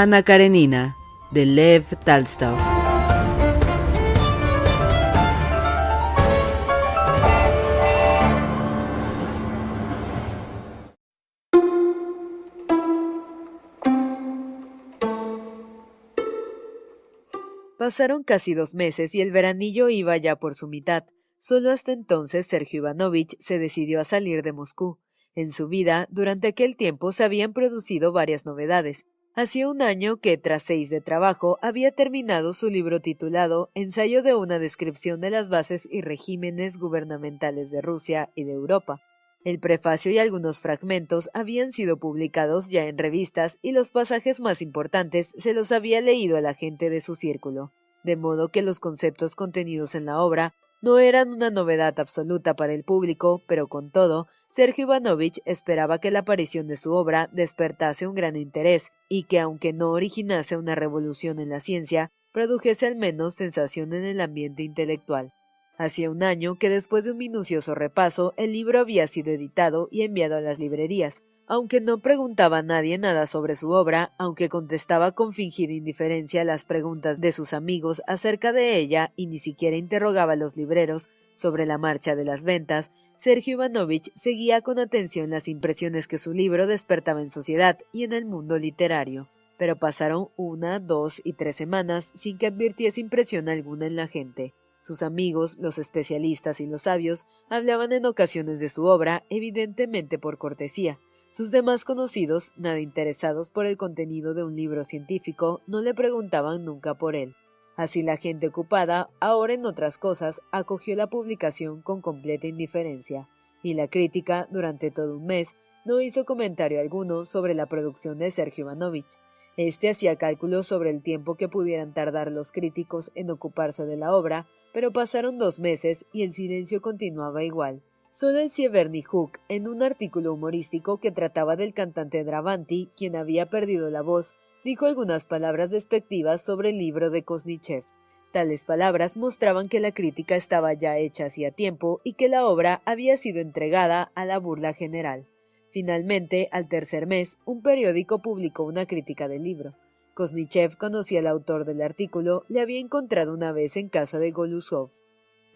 Ana Karenina, de Lev Talstov. Pasaron casi dos meses y el veranillo iba ya por su mitad. Solo hasta entonces Sergio Ivanovich se decidió a salir de Moscú. En su vida, durante aquel tiempo se habían producido varias novedades, Hacía un año que, tras seis de trabajo, había terminado su libro titulado Ensayo de una descripción de las bases y regímenes gubernamentales de Rusia y de Europa. El prefacio y algunos fragmentos habían sido publicados ya en revistas y los pasajes más importantes se los había leído a la gente de su círculo, de modo que los conceptos contenidos en la obra no eran una novedad absoluta para el público, pero con todo, Sergio Ivanovich esperaba que la aparición de su obra despertase un gran interés y que, aunque no originase una revolución en la ciencia, produjese al menos sensación en el ambiente intelectual. Hacía un año que después de un minucioso repaso el libro había sido editado y enviado a las librerías, aunque no preguntaba a nadie nada sobre su obra, aunque contestaba con fingida indiferencia las preguntas de sus amigos acerca de ella y ni siquiera interrogaba a los libreros sobre la marcha de las ventas, Sergio Ivanovich seguía con atención las impresiones que su libro despertaba en sociedad y en el mundo literario. Pero pasaron una, dos y tres semanas sin que advirtiese impresión alguna en la gente. Sus amigos, los especialistas y los sabios, hablaban en ocasiones de su obra, evidentemente por cortesía. Sus demás conocidos, nada interesados por el contenido de un libro científico, no le preguntaban nunca por él. Así la gente ocupada, ahora en otras cosas, acogió la publicación con completa indiferencia, y la crítica, durante todo un mes, no hizo comentario alguno sobre la producción de Sergio Ivanovich. Este hacía cálculos sobre el tiempo que pudieran tardar los críticos en ocuparse de la obra, pero pasaron dos meses y el silencio continuaba igual. Solo el Sieverny Hook, en un artículo humorístico que trataba del cantante Dravanti, quien había perdido la voz, dijo algunas palabras despectivas sobre el libro de Kosnichev. Tales palabras mostraban que la crítica estaba ya hecha hacía tiempo y que la obra había sido entregada a la burla general. Finalmente, al tercer mes, un periódico publicó una crítica del libro. Kosnichev conocía al autor del artículo, le había encontrado una vez en casa de Golusov.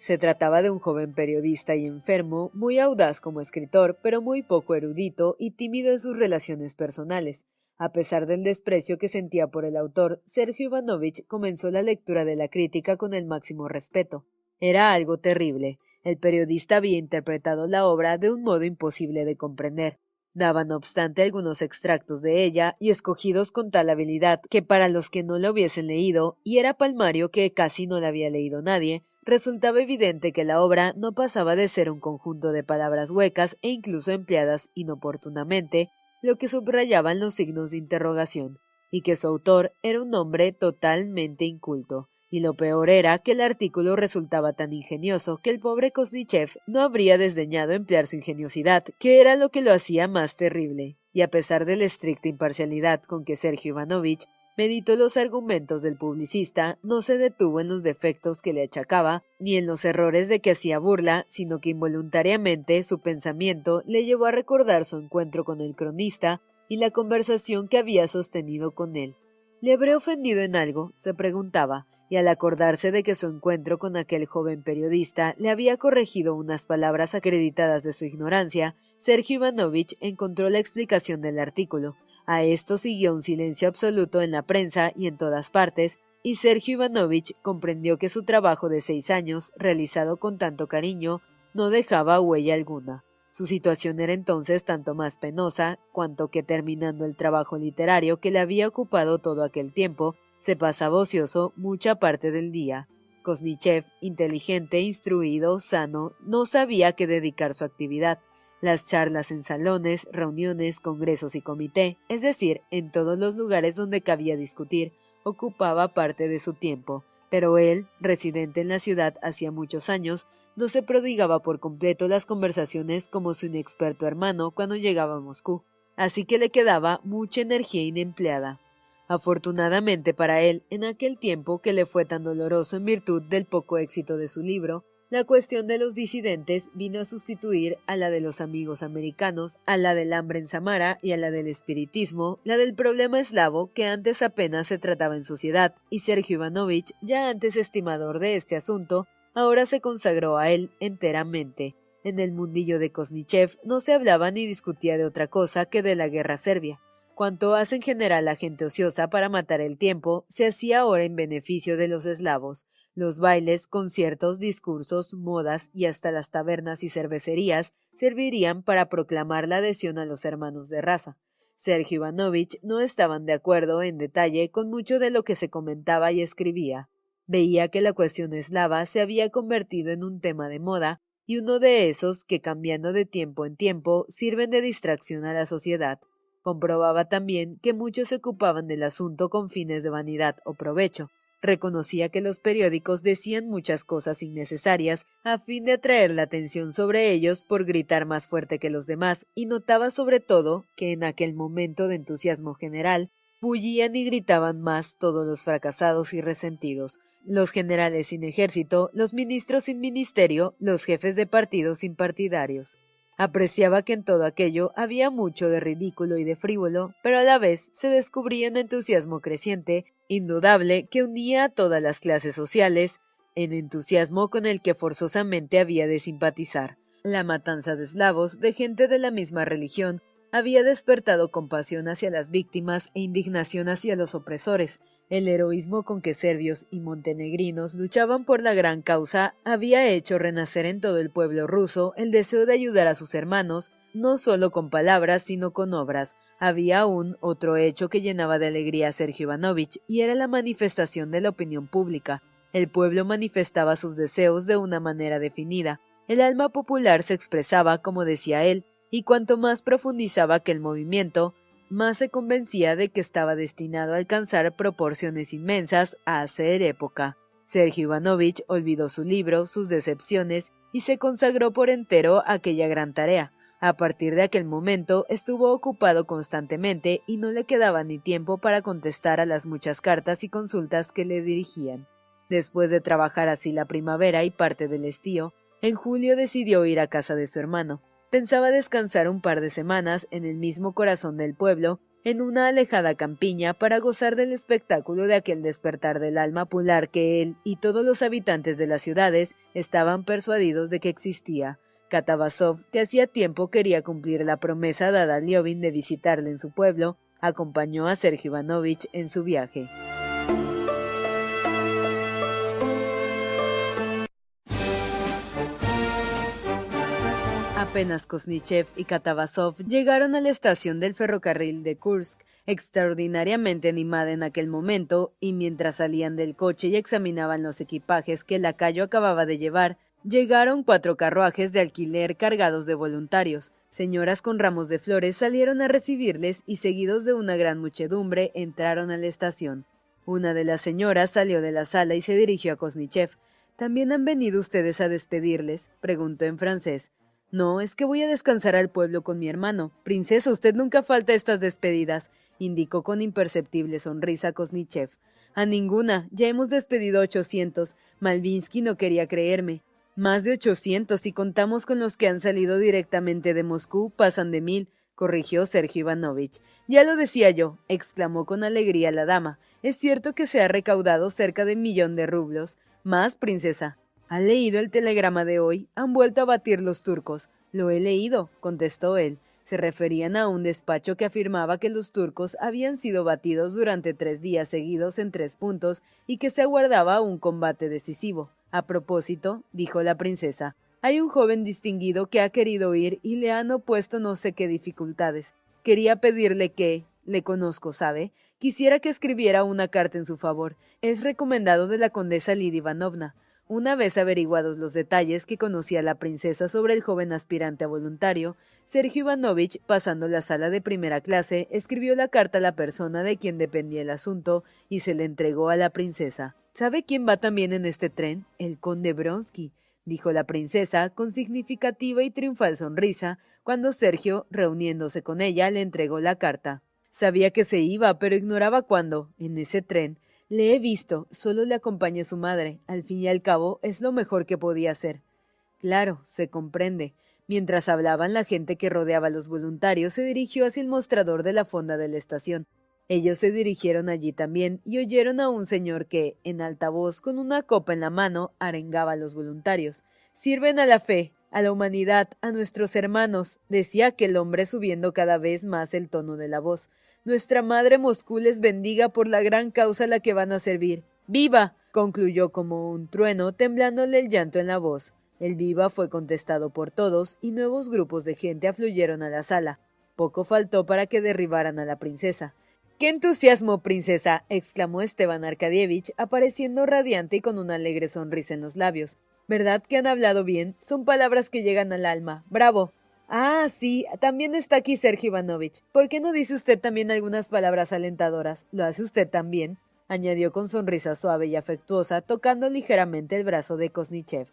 Se trataba de un joven periodista y enfermo, muy audaz como escritor, pero muy poco erudito y tímido en sus relaciones personales. A pesar del desprecio que sentía por el autor, Sergio Ivanovich comenzó la lectura de la crítica con el máximo respeto. Era algo terrible. El periodista había interpretado la obra de un modo imposible de comprender. Daba, no obstante, algunos extractos de ella y escogidos con tal habilidad que para los que no la hubiesen leído, y era palmario que casi no la había leído nadie, resultaba evidente que la obra no pasaba de ser un conjunto de palabras huecas e incluso empleadas inoportunamente lo que subrayaban los signos de interrogación, y que su autor era un hombre totalmente inculto. Y lo peor era que el artículo resultaba tan ingenioso que el pobre Kosnichev no habría desdeñado emplear su ingeniosidad, que era lo que lo hacía más terrible. Y a pesar de la estricta imparcialidad con que Sergio Ivanovich meditó los argumentos del publicista, no se detuvo en los defectos que le achacaba, ni en los errores de que hacía burla, sino que involuntariamente su pensamiento le llevó a recordar su encuentro con el cronista y la conversación que había sostenido con él. ¿Le habré ofendido en algo? se preguntaba, y al acordarse de que su encuentro con aquel joven periodista le había corregido unas palabras acreditadas de su ignorancia, Sergio Ivanovich encontró la explicación del artículo, a esto siguió un silencio absoluto en la prensa y en todas partes, y Sergio Ivanovich comprendió que su trabajo de seis años, realizado con tanto cariño, no dejaba huella alguna. Su situación era entonces tanto más penosa, cuanto que terminando el trabajo literario que le había ocupado todo aquel tiempo, se pasaba ocioso mucha parte del día. Kosnichev, inteligente, instruido, sano, no sabía qué dedicar su actividad. Las charlas en salones, reuniones, congresos y comité, es decir, en todos los lugares donde cabía discutir, ocupaba parte de su tiempo. Pero él, residente en la ciudad hacía muchos años, no se prodigaba por completo las conversaciones como su inexperto hermano cuando llegaba a Moscú, así que le quedaba mucha energía inempleada. Afortunadamente para él, en aquel tiempo que le fue tan doloroso en virtud del poco éxito de su libro, la cuestión de los disidentes vino a sustituir a la de los amigos americanos, a la del hambre en Samara y a la del espiritismo, la del problema eslavo que antes apenas se trataba en sociedad, y Sergio Ivanovich, ya antes estimador de este asunto, ahora se consagró a él enteramente. En el mundillo de Kosnichev no se hablaba ni discutía de otra cosa que de la guerra serbia. Cuanto hace en general la gente ociosa para matar el tiempo, se hacía ahora en beneficio de los eslavos. Los bailes, conciertos, discursos, modas y hasta las tabernas y cervecerías servirían para proclamar la adhesión a los hermanos de raza. Sergio Ivanovich no estaban de acuerdo en detalle con mucho de lo que se comentaba y escribía. Veía que la cuestión eslava se había convertido en un tema de moda y uno de esos que cambiando de tiempo en tiempo sirven de distracción a la sociedad. Comprobaba también que muchos se ocupaban del asunto con fines de vanidad o provecho. Reconocía que los periódicos decían muchas cosas innecesarias a fin de atraer la atención sobre ellos por gritar más fuerte que los demás, y notaba sobre todo que en aquel momento de entusiasmo general bullían y gritaban más todos los fracasados y resentidos, los generales sin ejército, los ministros sin ministerio, los jefes de partidos sin partidarios. Apreciaba que en todo aquello había mucho de ridículo y de frívolo, pero a la vez se descubría un entusiasmo creciente, indudable, que unía a todas las clases sociales, en entusiasmo con el que forzosamente había de simpatizar. La matanza de eslavos, de gente de la misma religión, había despertado compasión hacia las víctimas e indignación hacia los opresores, el heroísmo con que serbios y montenegrinos luchaban por la gran causa había hecho renacer en todo el pueblo ruso el deseo de ayudar a sus hermanos, no solo con palabras, sino con obras. Había aún otro hecho que llenaba de alegría a Sergio Ivanovich, y era la manifestación de la opinión pública. El pueblo manifestaba sus deseos de una manera definida. El alma popular se expresaba, como decía él, y cuanto más profundizaba que el movimiento, más se convencía de que estaba destinado a alcanzar proporciones inmensas a hacer época. Sergio Ivanovich olvidó su libro, sus decepciones, y se consagró por entero a aquella gran tarea. A partir de aquel momento estuvo ocupado constantemente y no le quedaba ni tiempo para contestar a las muchas cartas y consultas que le dirigían. Después de trabajar así la primavera y parte del estío, en julio decidió ir a casa de su hermano. Pensaba descansar un par de semanas en el mismo corazón del pueblo, en una alejada campiña, para gozar del espectáculo de aquel despertar del alma popular que él y todos los habitantes de las ciudades estaban persuadidos de que existía. Katavasov, que hacía tiempo quería cumplir la promesa dada a Liovin de visitarle en su pueblo, acompañó a Sergio Ivanovich en su viaje. Apenas Kosnichev y Katavasov llegaron a la estación del ferrocarril de Kursk, extraordinariamente animada en aquel momento, y mientras salían del coche y examinaban los equipajes que el lacayo acababa de llevar, llegaron cuatro carruajes de alquiler cargados de voluntarios. Señoras con ramos de flores salieron a recibirles y seguidos de una gran muchedumbre entraron a la estación. Una de las señoras salió de la sala y se dirigió a Kosnichev. ¿También han venido ustedes a despedirles? preguntó en francés. No, es que voy a descansar al pueblo con mi hermano. Princesa, usted nunca falta estas despedidas, indicó con imperceptible sonrisa Kosnichev. A ninguna. Ya hemos despedido ochocientos. Malvinsky no quería creerme. Más de ochocientos, si contamos con los que han salido directamente de Moscú, pasan de mil, corrigió Sergio Ivanovich. Ya lo decía yo, exclamó con alegría la dama. Es cierto que se ha recaudado cerca de un millón de rublos. Más, princesa. ¿Ha leído el telegrama de hoy? Han vuelto a batir los turcos. Lo he leído, contestó él. Se referían a un despacho que afirmaba que los turcos habían sido batidos durante tres días seguidos en tres puntos y que se aguardaba un combate decisivo. A propósito, dijo la princesa, Hay un joven distinguido que ha querido ir y le han opuesto no sé qué dificultades. Quería pedirle que, le conozco, ¿sabe? Quisiera que escribiera una carta en su favor. Es recomendado de la condesa Lidia Ivanovna. Una vez averiguados los detalles que conocía la princesa sobre el joven aspirante a voluntario, Sergio Ivanovich, pasando la sala de primera clase, escribió la carta a la persona de quien dependía el asunto y se le entregó a la princesa. ¿Sabe quién va también en este tren? El conde Bronsky dijo la princesa con significativa y triunfal sonrisa cuando Sergio, reuniéndose con ella, le entregó la carta. Sabía que se iba, pero ignoraba cuándo, en ese tren. Le he visto, solo le acompaña su madre. Al fin y al cabo, es lo mejor que podía hacer. Claro, se comprende. Mientras hablaban, la gente que rodeaba a los voluntarios se dirigió hacia el mostrador de la fonda de la estación. Ellos se dirigieron allí también y oyeron a un señor que, en alta voz, con una copa en la mano, arengaba a los voluntarios. Sirven a la fe, a la humanidad, a nuestros hermanos, decía aquel hombre subiendo cada vez más el tono de la voz. Nuestra madre Moscú les bendiga por la gran causa a la que van a servir. ¡Viva! concluyó como un trueno, temblándole el llanto en la voz. El viva fue contestado por todos y nuevos grupos de gente afluyeron a la sala. Poco faltó para que derribaran a la princesa. ¡Qué entusiasmo, princesa! exclamó Esteban Arkadievich, apareciendo radiante y con una alegre sonrisa en los labios. ¿Verdad que han hablado bien? Son palabras que llegan al alma. ¡Bravo! Ah, sí, también está aquí Sergio Ivanovich. ¿Por qué no dice usted también algunas palabras alentadoras? ¿Lo hace usted también? añadió con sonrisa suave y afectuosa, tocando ligeramente el brazo de Kosnichev.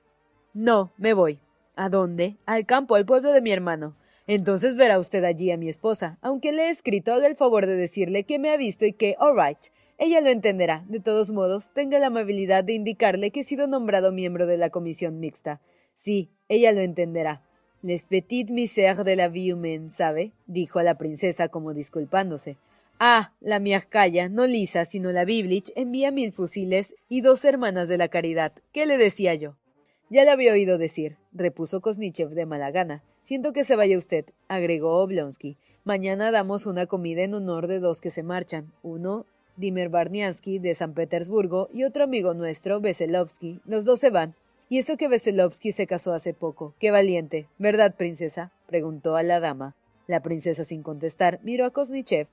No, me voy. ¿A dónde? Al campo, al pueblo de mi hermano. Entonces verá usted allí a mi esposa. Aunque le he escrito, haga el favor de decirle que me ha visto y que, all right, ella lo entenderá. De todos modos, tenga la amabilidad de indicarle que he sido nombrado miembro de la comisión mixta. Sí, ella lo entenderá. Petites misères de la vie humaine, ¿sabe? dijo a la princesa como disculpándose. Ah, la miajcaya, no Lisa, sino la Biblich, envía mil fusiles y dos hermanas de la caridad. ¿Qué le decía yo? Ya le había oído decir, repuso Kosnichev de mala gana. Siento que se vaya usted, agregó Oblonsky. Mañana damos una comida en honor de dos que se marchan. Uno, Dimer Barniansky, de San Petersburgo, y otro amigo nuestro, Veselovsky. Los dos se van. Y eso que Veselovsky se casó hace poco. Qué valiente. ¿Verdad, princesa? preguntó a la dama. La princesa, sin contestar, miró a Kosnichev.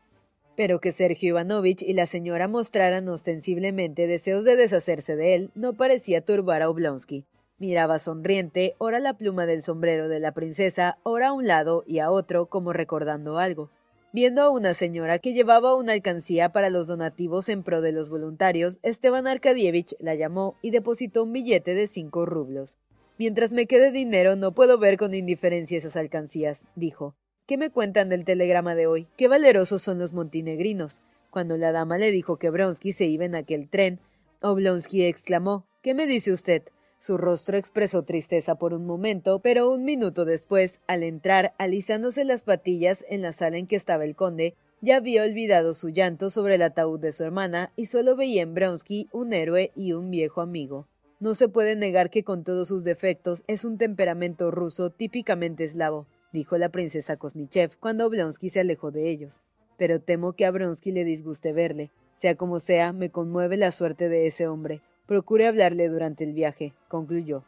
Pero que Sergio Ivanovich y la señora mostraran ostensiblemente deseos de deshacerse de él no parecía turbar a Oblonsky. Miraba sonriente, ora la pluma del sombrero de la princesa, ora a un lado y a otro, como recordando algo. Viendo a una señora que llevaba una alcancía para los donativos en pro de los voluntarios, Esteban Arkadievich la llamó y depositó un billete de cinco rublos. Mientras me quede dinero no puedo ver con indiferencia esas alcancías, dijo. ¿Qué me cuentan del telegrama de hoy? Qué valerosos son los montenegrinos. Cuando la dama le dijo que Bronsky se iba en aquel tren, Oblonsky exclamó ¿Qué me dice usted? Su rostro expresó tristeza por un momento, pero un minuto después, al entrar, alisándose las patillas en la sala en que estaba el conde, ya había olvidado su llanto sobre el ataúd de su hermana y solo veía en Bronsky un héroe y un viejo amigo. No se puede negar que con todos sus defectos es un temperamento ruso típicamente eslavo, dijo la princesa Kosnichev cuando Blonsky se alejó de ellos. Pero temo que a Bronsky le disguste verle. Sea como sea, me conmueve la suerte de ese hombre. Procure hablarle durante el viaje, concluyó.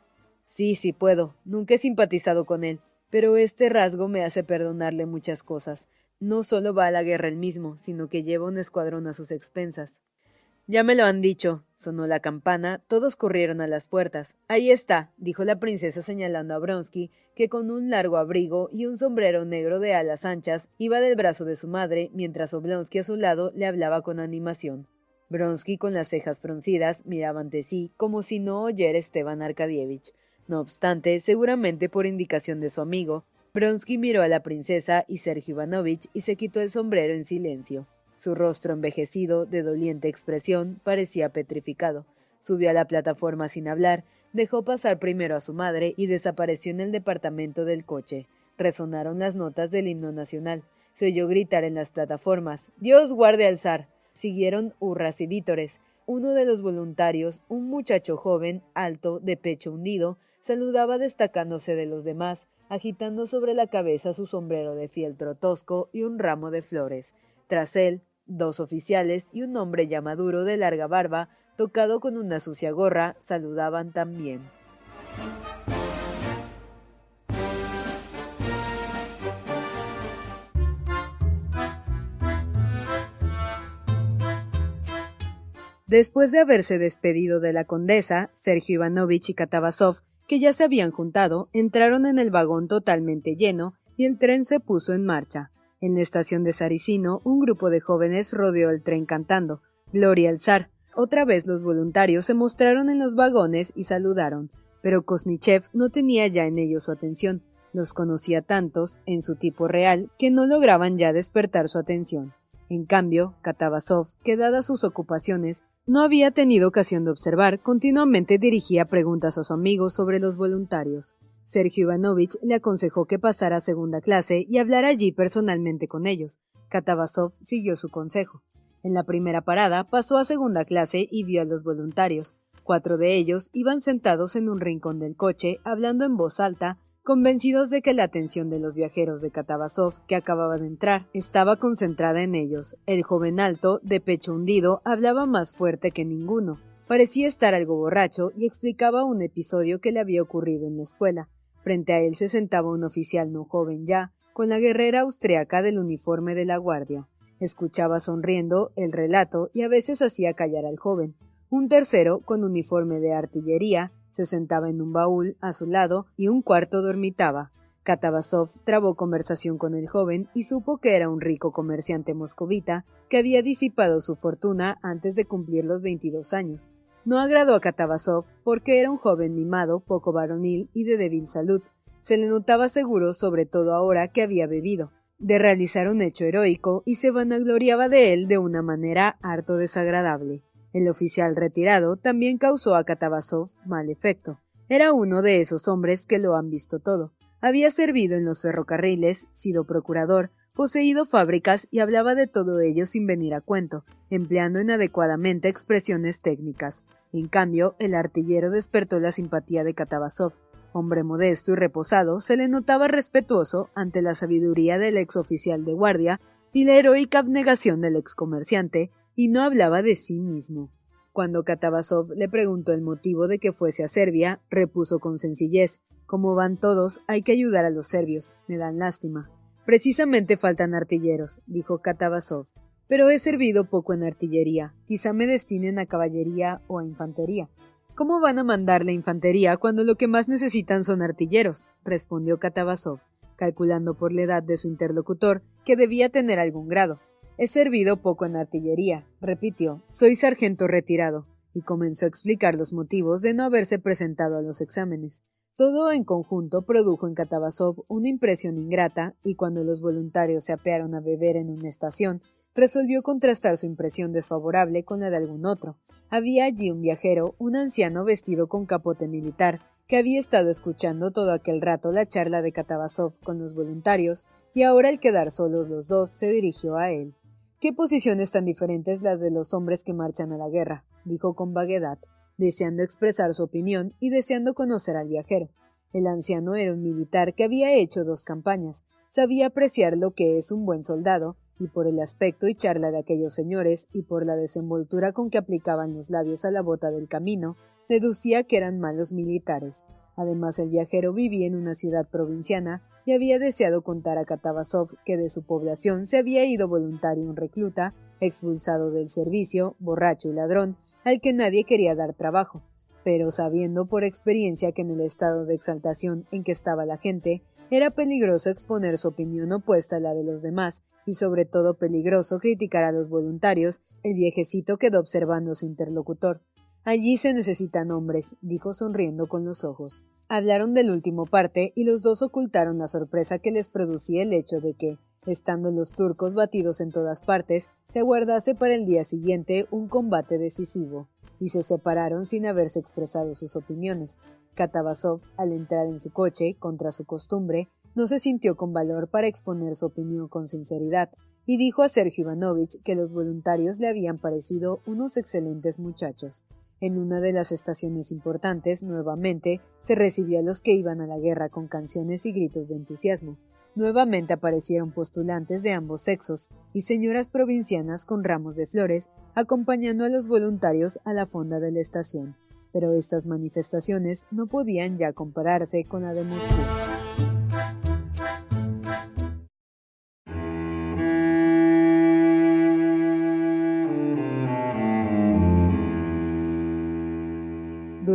Sí, sí puedo. Nunca he simpatizado con él, pero este rasgo me hace perdonarle muchas cosas. No solo va a la guerra él mismo, sino que lleva un escuadrón a sus expensas. Ya me lo han dicho. Sonó la campana, todos corrieron a las puertas. Ahí está, dijo la princesa señalando a Bronsky, que con un largo abrigo y un sombrero negro de alas anchas iba del brazo de su madre, mientras Oblonsky a su lado le hablaba con animación. Bronsky, con las cejas fruncidas, miraba ante sí como si no oyera Esteban Arkadievich. No obstante, seguramente por indicación de su amigo, Bronsky miró a la princesa y Sergio Ivanovich y se quitó el sombrero en silencio. Su rostro envejecido, de doliente expresión, parecía petrificado. Subió a la plataforma sin hablar, dejó pasar primero a su madre y desapareció en el departamento del coche. Resonaron las notas del himno nacional. Se oyó gritar en las plataformas Dios guarde al zar. Siguieron hurras y vítores. Uno de los voluntarios, un muchacho joven, alto, de pecho hundido, saludaba destacándose de los demás, agitando sobre la cabeza su sombrero de fieltro tosco y un ramo de flores. Tras él, dos oficiales y un hombre ya maduro de larga barba, tocado con una sucia gorra, saludaban también. Después de haberse despedido de la condesa, Sergio Ivanovich y Katavasov, que ya se habían juntado, entraron en el vagón totalmente lleno y el tren se puso en marcha. En la estación de Saricino, un grupo de jóvenes rodeó el tren cantando Gloria al zar. Otra vez los voluntarios se mostraron en los vagones y saludaron, pero Kosnichev no tenía ya en ellos su atención. Los conocía tantos, en su tipo real, que no lograban ya despertar su atención. En cambio, Katavasov, que dadas sus ocupaciones, no había tenido ocasión de observar, continuamente dirigía preguntas a su amigo sobre los voluntarios. Sergio Ivanovich le aconsejó que pasara a segunda clase y hablara allí personalmente con ellos. Katavasov siguió su consejo. En la primera parada pasó a segunda clase y vio a los voluntarios. Cuatro de ellos iban sentados en un rincón del coche, hablando en voz alta, convencidos de que la atención de los viajeros de Katavasov, que acababa de entrar, estaba concentrada en ellos. El joven alto, de pecho hundido, hablaba más fuerte que ninguno. Parecía estar algo borracho y explicaba un episodio que le había ocurrido en la escuela. Frente a él se sentaba un oficial no joven ya, con la guerrera austriaca del uniforme de la guardia. Escuchaba sonriendo el relato y a veces hacía callar al joven. Un tercero, con uniforme de artillería, se sentaba en un baúl a su lado y un cuarto dormitaba. Katavasov trabó conversación con el joven y supo que era un rico comerciante moscovita que había disipado su fortuna antes de cumplir los 22 años. No agradó a Katavasov porque era un joven mimado, poco varonil y de débil salud. Se le notaba seguro, sobre todo ahora que había bebido, de realizar un hecho heroico y se vanagloriaba de él de una manera harto desagradable. El oficial retirado también causó a Katavasov mal efecto. Era uno de esos hombres que lo han visto todo. Había servido en los ferrocarriles, sido procurador, poseído fábricas y hablaba de todo ello sin venir a cuento, empleando inadecuadamente expresiones técnicas. En cambio, el artillero despertó la simpatía de Katavasov. Hombre modesto y reposado, se le notaba respetuoso ante la sabiduría del ex oficial de guardia y la heroica abnegación del ex comerciante, y no hablaba de sí mismo. Cuando Katavasov le preguntó el motivo de que fuese a Serbia, repuso con sencillez Como van todos, hay que ayudar a los serbios. Me dan lástima. Precisamente faltan artilleros, dijo Katavasov. Pero he servido poco en artillería. Quizá me destinen a caballería o a infantería. ¿Cómo van a mandarle infantería cuando lo que más necesitan son artilleros? respondió Katavasov, calculando por la edad de su interlocutor que debía tener algún grado. He servido poco en artillería, repitió. Soy sargento retirado, y comenzó a explicar los motivos de no haberse presentado a los exámenes. Todo en conjunto produjo en Katavasov una impresión ingrata, y cuando los voluntarios se apearon a beber en una estación, resolvió contrastar su impresión desfavorable con la de algún otro. Había allí un viajero, un anciano vestido con capote militar, que había estado escuchando todo aquel rato la charla de Katavasov con los voluntarios, y ahora al quedar solos los dos se dirigió a él. ¿Qué posiciones tan diferentes las de los hombres que marchan a la guerra? dijo con vaguedad, deseando expresar su opinión y deseando conocer al viajero. El anciano era un militar que había hecho dos campañas, sabía apreciar lo que es un buen soldado, y por el aspecto y charla de aquellos señores, y por la desenvoltura con que aplicaban los labios a la bota del camino, deducía que eran malos militares. Además, el viajero vivía en una ciudad provinciana y había deseado contar a Katavasov que de su población se había ido voluntario un recluta, expulsado del servicio, borracho y ladrón, al que nadie quería dar trabajo. Pero sabiendo por experiencia que en el estado de exaltación en que estaba la gente, era peligroso exponer su opinión opuesta a la de los demás, y sobre todo peligroso criticar a los voluntarios, el viejecito quedó observando su interlocutor. Allí se necesitan hombres, dijo sonriendo con los ojos. Hablaron del último parte y los dos ocultaron la sorpresa que les producía el hecho de que, estando los turcos batidos en todas partes, se aguardase para el día siguiente un combate decisivo, y se separaron sin haberse expresado sus opiniones. Katavasov, al entrar en su coche, contra su costumbre, no se sintió con valor para exponer su opinión con sinceridad, y dijo a Sergio Ivanovich que los voluntarios le habían parecido unos excelentes muchachos, en una de las estaciones importantes, nuevamente, se recibió a los que iban a la guerra con canciones y gritos de entusiasmo. Nuevamente aparecieron postulantes de ambos sexos y señoras provincianas con ramos de flores acompañando a los voluntarios a la fonda de la estación. Pero estas manifestaciones no podían ya compararse con la de Moscú.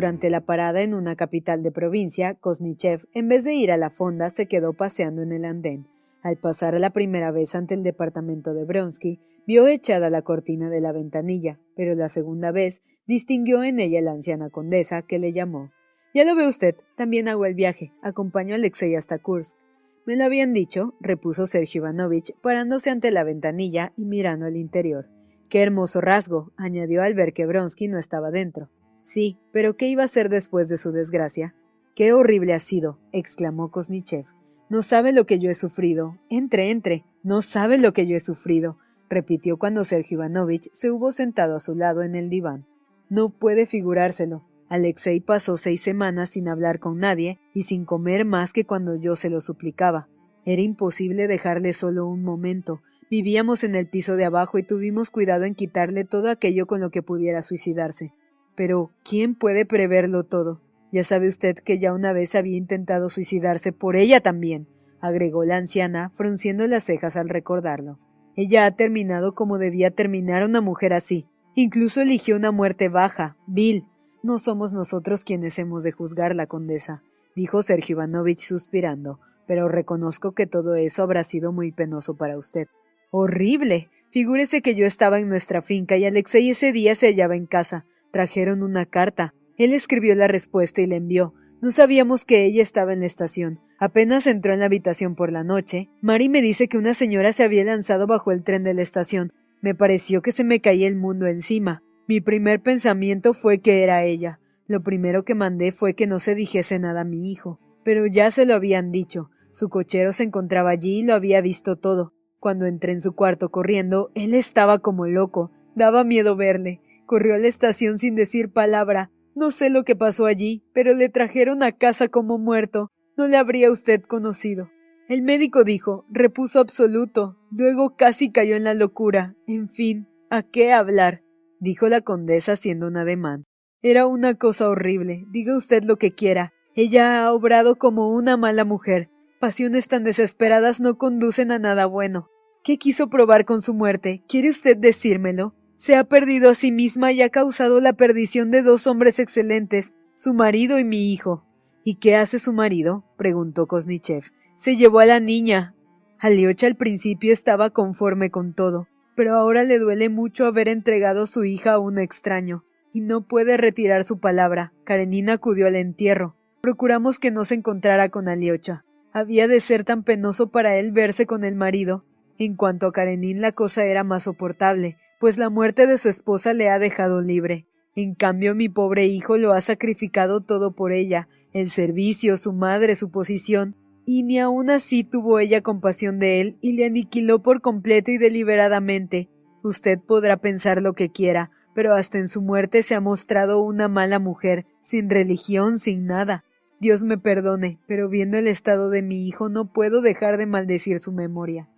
Durante la parada en una capital de provincia, Kosnichev, en vez de ir a la fonda, se quedó paseando en el andén. Al pasar la primera vez ante el departamento de Bronsky, vio echada la cortina de la ventanilla, pero la segunda vez distinguió en ella la anciana condesa que le llamó. Ya lo ve usted, también hago el viaje, acompaño a Alexei hasta Kursk. Me lo habían dicho, repuso Sergio Ivanovich, parándose ante la ventanilla y mirando al interior. Qué hermoso rasgo, añadió al ver que Bronsky no estaba dentro. Sí, pero ¿qué iba a ser después de su desgracia? Qué horrible ha sido, exclamó Kosnichev. No sabe lo que yo he sufrido. Entre, entre. No sabe lo que yo he sufrido, repitió cuando Sergio Ivanovich se hubo sentado a su lado en el diván. No puede figurárselo. Alexei pasó seis semanas sin hablar con nadie y sin comer más que cuando yo se lo suplicaba. Era imposible dejarle solo un momento. Vivíamos en el piso de abajo y tuvimos cuidado en quitarle todo aquello con lo que pudiera suicidarse. Pero, ¿quién puede preverlo todo? Ya sabe usted que ya una vez había intentado suicidarse por ella también, agregó la anciana, frunciendo las cejas al recordarlo. Ella ha terminado como debía terminar una mujer así. Incluso eligió una muerte baja, vil. No somos nosotros quienes hemos de juzgar la condesa, dijo Sergio Ivanovich suspirando, pero reconozco que todo eso habrá sido muy penoso para usted. Horrible. Figúrese que yo estaba en nuestra finca y Alexei ese día se hallaba en casa. Trajeron una carta. Él escribió la respuesta y la envió. No sabíamos que ella estaba en la estación. Apenas entró en la habitación por la noche, Mari me dice que una señora se había lanzado bajo el tren de la estación. Me pareció que se me caía el mundo encima. Mi primer pensamiento fue que era ella. Lo primero que mandé fue que no se dijese nada a mi hijo. Pero ya se lo habían dicho. Su cochero se encontraba allí y lo había visto todo. Cuando entré en su cuarto corriendo, él estaba como loco. Daba miedo verle. Corrió a la estación sin decir palabra. No sé lo que pasó allí, pero le trajeron a casa como muerto. No le habría usted conocido. El médico dijo, repuso absoluto. Luego casi cayó en la locura. En fin, ¿a qué hablar? dijo la condesa haciendo un ademán. Era una cosa horrible. Diga usted lo que quiera. Ella ha obrado como una mala mujer. Pasiones tan desesperadas no conducen a nada bueno. ¿Qué quiso probar con su muerte? ¿Quiere usted decírmelo? Se ha perdido a sí misma y ha causado la perdición de dos hombres excelentes, su marido y mi hijo. ¿Y qué hace su marido? preguntó Kosnichev. Se llevó a la niña. Aliocha al principio estaba conforme con todo, pero ahora le duele mucho haber entregado su hija a un extraño, y no puede retirar su palabra. Karenina acudió al entierro. Procuramos que no se encontrara con Aliocha. Había de ser tan penoso para él verse con el marido, en cuanto a Karenin la cosa era más soportable, pues la muerte de su esposa le ha dejado libre. En cambio mi pobre hijo lo ha sacrificado todo por ella, el servicio, su madre, su posición, y ni aun así tuvo ella compasión de él y le aniquiló por completo y deliberadamente. Usted podrá pensar lo que quiera, pero hasta en su muerte se ha mostrado una mala mujer, sin religión, sin nada. Dios me perdone, pero viendo el estado de mi hijo no puedo dejar de maldecir su memoria.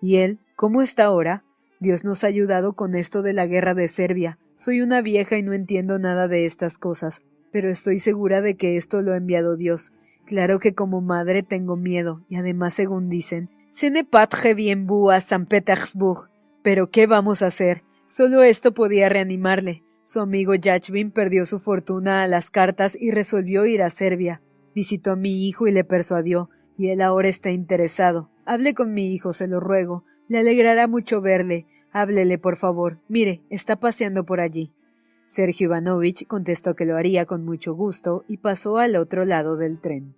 ¿Y él? ¿Cómo está ahora? Dios nos ha ayudado con esto de la guerra de Serbia. Soy una vieja y no entiendo nada de estas cosas, pero estoy segura de que esto lo ha enviado Dios. Claro que como madre tengo miedo, y además, según dicen, se ne bien a San Petersburg. Pero ¿qué vamos a hacer? Solo esto podía reanimarle. Su amigo Yachvin perdió su fortuna a las cartas y resolvió ir a Serbia. Visitó a mi hijo y le persuadió, y él ahora está interesado. Hable con mi hijo, se lo ruego. Le alegrará mucho verle. Háblele, por favor. Mire, está paseando por allí. Sergio Ivanovich contestó que lo haría con mucho gusto y pasó al otro lado del tren.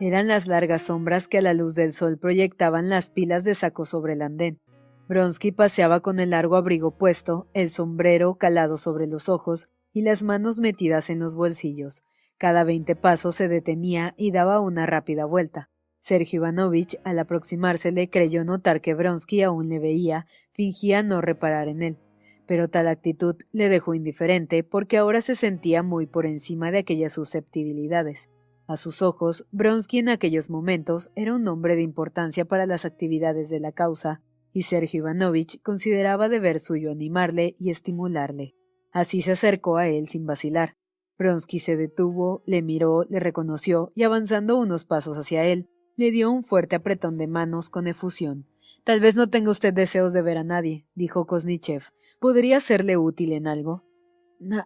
Eran las largas sombras que a la luz del sol proyectaban las pilas de saco sobre el andén. Bronsky paseaba con el largo abrigo puesto, el sombrero calado sobre los ojos y las manos metidas en los bolsillos. Cada veinte pasos se detenía y daba una rápida vuelta. Sergio Ivanovich, al aproximársele, creyó notar que Bronsky aún le veía, fingía no reparar en él. Pero tal actitud le dejó indiferente porque ahora se sentía muy por encima de aquellas susceptibilidades. A sus ojos, Bronsky en aquellos momentos era un hombre de importancia para las actividades de la causa, y Sergio Ivanovich consideraba deber suyo animarle y estimularle. Así se acercó a él sin vacilar. Bronsky se detuvo, le miró, le reconoció y avanzando unos pasos hacia él, Le dio un fuerte apretón de manos con efusión. Tal vez no tenga usted deseos de ver a nadie, dijo Kosnichev. ¿Podría serle útil en algo?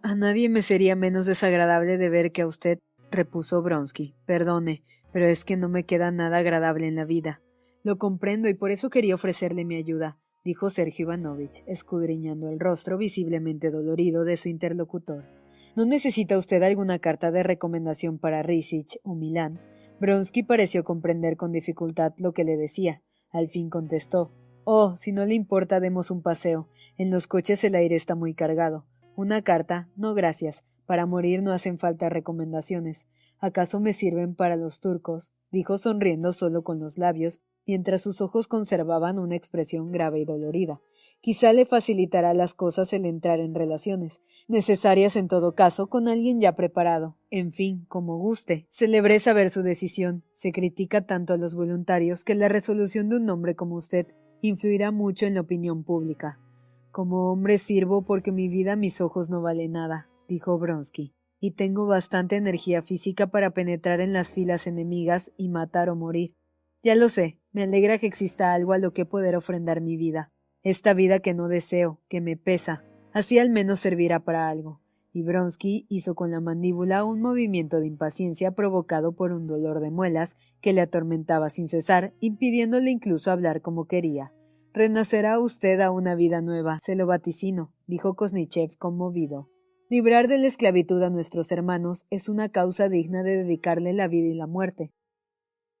a nadie me sería menos desagradable de ver que a usted, repuso Bronsky. Perdone, pero es que no me queda nada agradable en la vida. Lo comprendo y por eso quería ofrecerle mi ayuda, dijo Sergio Ivanovich, escudriñando el rostro visiblemente dolorido de su interlocutor. ¿No necesita usted alguna carta de recomendación para Risich o Milán? Bronsky pareció comprender con dificultad lo que le decía. Al fin contestó Oh, si no le importa, demos un paseo. En los coches el aire está muy cargado. Una carta, no gracias. Para morir no hacen falta recomendaciones. ¿Acaso me sirven para los turcos? dijo sonriendo solo con los labios, mientras sus ojos conservaban una expresión grave y dolorida. Quizá le facilitará las cosas el entrar en relaciones, necesarias en todo caso con alguien ya preparado. En fin, como guste. Celebré saber su decisión. Se critica tanto a los voluntarios que la resolución de un hombre como usted influirá mucho en la opinión pública. Como hombre sirvo porque mi vida a mis ojos no vale nada, dijo Bronsky, y tengo bastante energía física para penetrar en las filas enemigas y matar o morir. Ya lo sé, me alegra que exista algo a lo que poder ofrendar mi vida esta vida que no deseo, que me pesa, así al menos servirá para algo. Y Bronsky hizo con la mandíbula un movimiento de impaciencia provocado por un dolor de muelas que le atormentaba sin cesar, impidiéndole incluso hablar como quería. Renacerá usted a una vida nueva, se lo vaticino, dijo Kosnichev conmovido. Librar de la esclavitud a nuestros hermanos es una causa digna de dedicarle la vida y la muerte.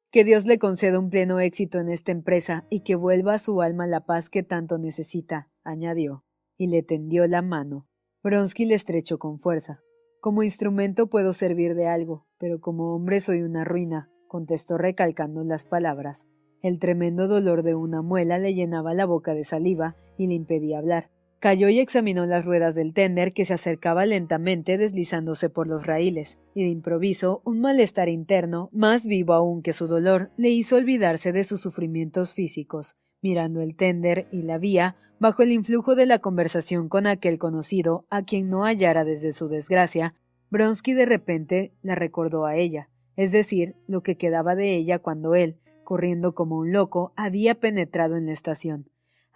Que Dios le conceda un pleno éxito en esta empresa y que vuelva a su alma la paz que tanto necesita, añadió, y le tendió la mano. Bronsky le estrechó con fuerza. Como instrumento puedo servir de algo, pero como hombre soy una ruina, contestó recalcando las palabras. El tremendo dolor de una muela le llenaba la boca de saliva y le impedía hablar. Cayó y examinó las ruedas del tender que se acercaba lentamente deslizándose por los raíles, y de improviso un malestar interno, más vivo aún que su dolor, le hizo olvidarse de sus sufrimientos físicos. Mirando el tender y la vía, bajo el influjo de la conversación con aquel conocido, a quien no hallara desde su desgracia, Bronsky de repente la recordó a ella, es decir, lo que quedaba de ella cuando él, corriendo como un loco, había penetrado en la estación.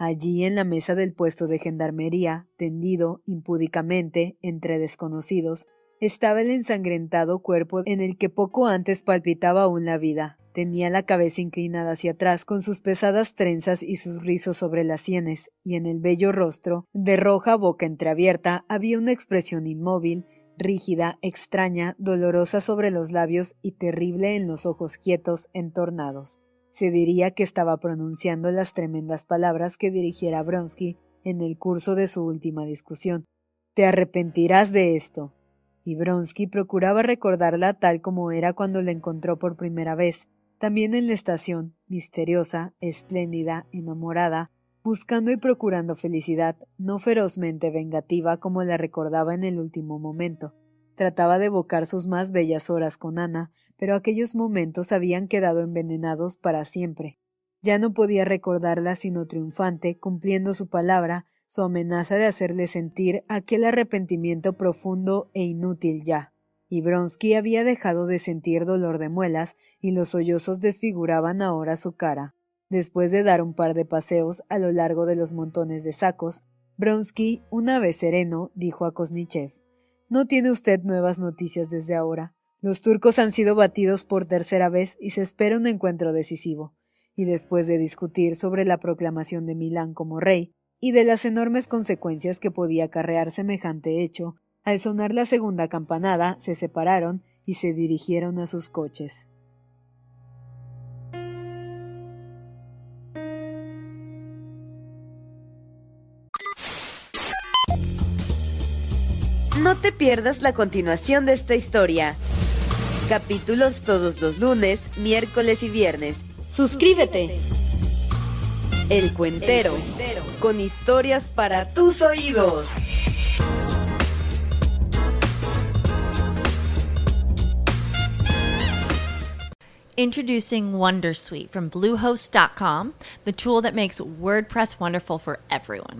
Allí en la mesa del puesto de gendarmería, tendido impúdicamente entre desconocidos, estaba el ensangrentado cuerpo en el que poco antes palpitaba aún la vida. Tenía la cabeza inclinada hacia atrás, con sus pesadas trenzas y sus rizos sobre las sienes, y en el bello rostro, de roja boca entreabierta, había una expresión inmóvil, rígida, extraña, dolorosa sobre los labios y terrible en los ojos quietos, entornados. Se diría que estaba pronunciando las tremendas palabras que dirigiera Bronsky en el curso de su última discusión. Te arrepentirás de esto. Y Bronsky procuraba recordarla tal como era cuando la encontró por primera vez, también en la estación, misteriosa, espléndida, enamorada, buscando y procurando felicidad, no ferozmente vengativa como la recordaba en el último momento. Trataba de evocar sus más bellas horas con Ana, pero aquellos momentos habían quedado envenenados para siempre. Ya no podía recordarla sino triunfante, cumpliendo su palabra, su amenaza de hacerle sentir aquel arrepentimiento profundo e inútil ya. Y Bronsky había dejado de sentir dolor de muelas y los sollozos desfiguraban ahora su cara. Después de dar un par de paseos a lo largo de los montones de sacos, Bronsky, una vez sereno, dijo a Kosnichev No tiene usted nuevas noticias desde ahora. Los turcos han sido batidos por tercera vez y se espera un encuentro decisivo. Y después de discutir sobre la proclamación de Milán como rey y de las enormes consecuencias que podía acarrear semejante hecho, al sonar la segunda campanada se separaron y se dirigieron a sus coches. No te pierdas la continuación de esta historia. Capítulos todos los lunes, miércoles y viernes. Suscríbete. El Cuentero, con historias para tus oídos. Introducing Wondersuite from Bluehost.com, the tool that makes WordPress wonderful for everyone.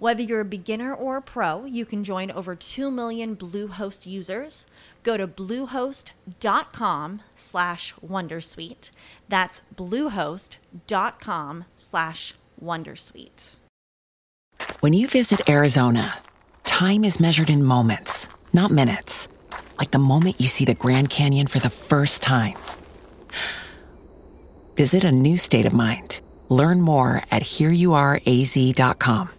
Whether you're a beginner or a pro, you can join over 2 million Bluehost users. Go to bluehost.com slash wondersuite. That's bluehost.com slash wondersuite. When you visit Arizona, time is measured in moments, not minutes. Like the moment you see the Grand Canyon for the first time. Visit a new state of mind. Learn more at hereyouareaz.com.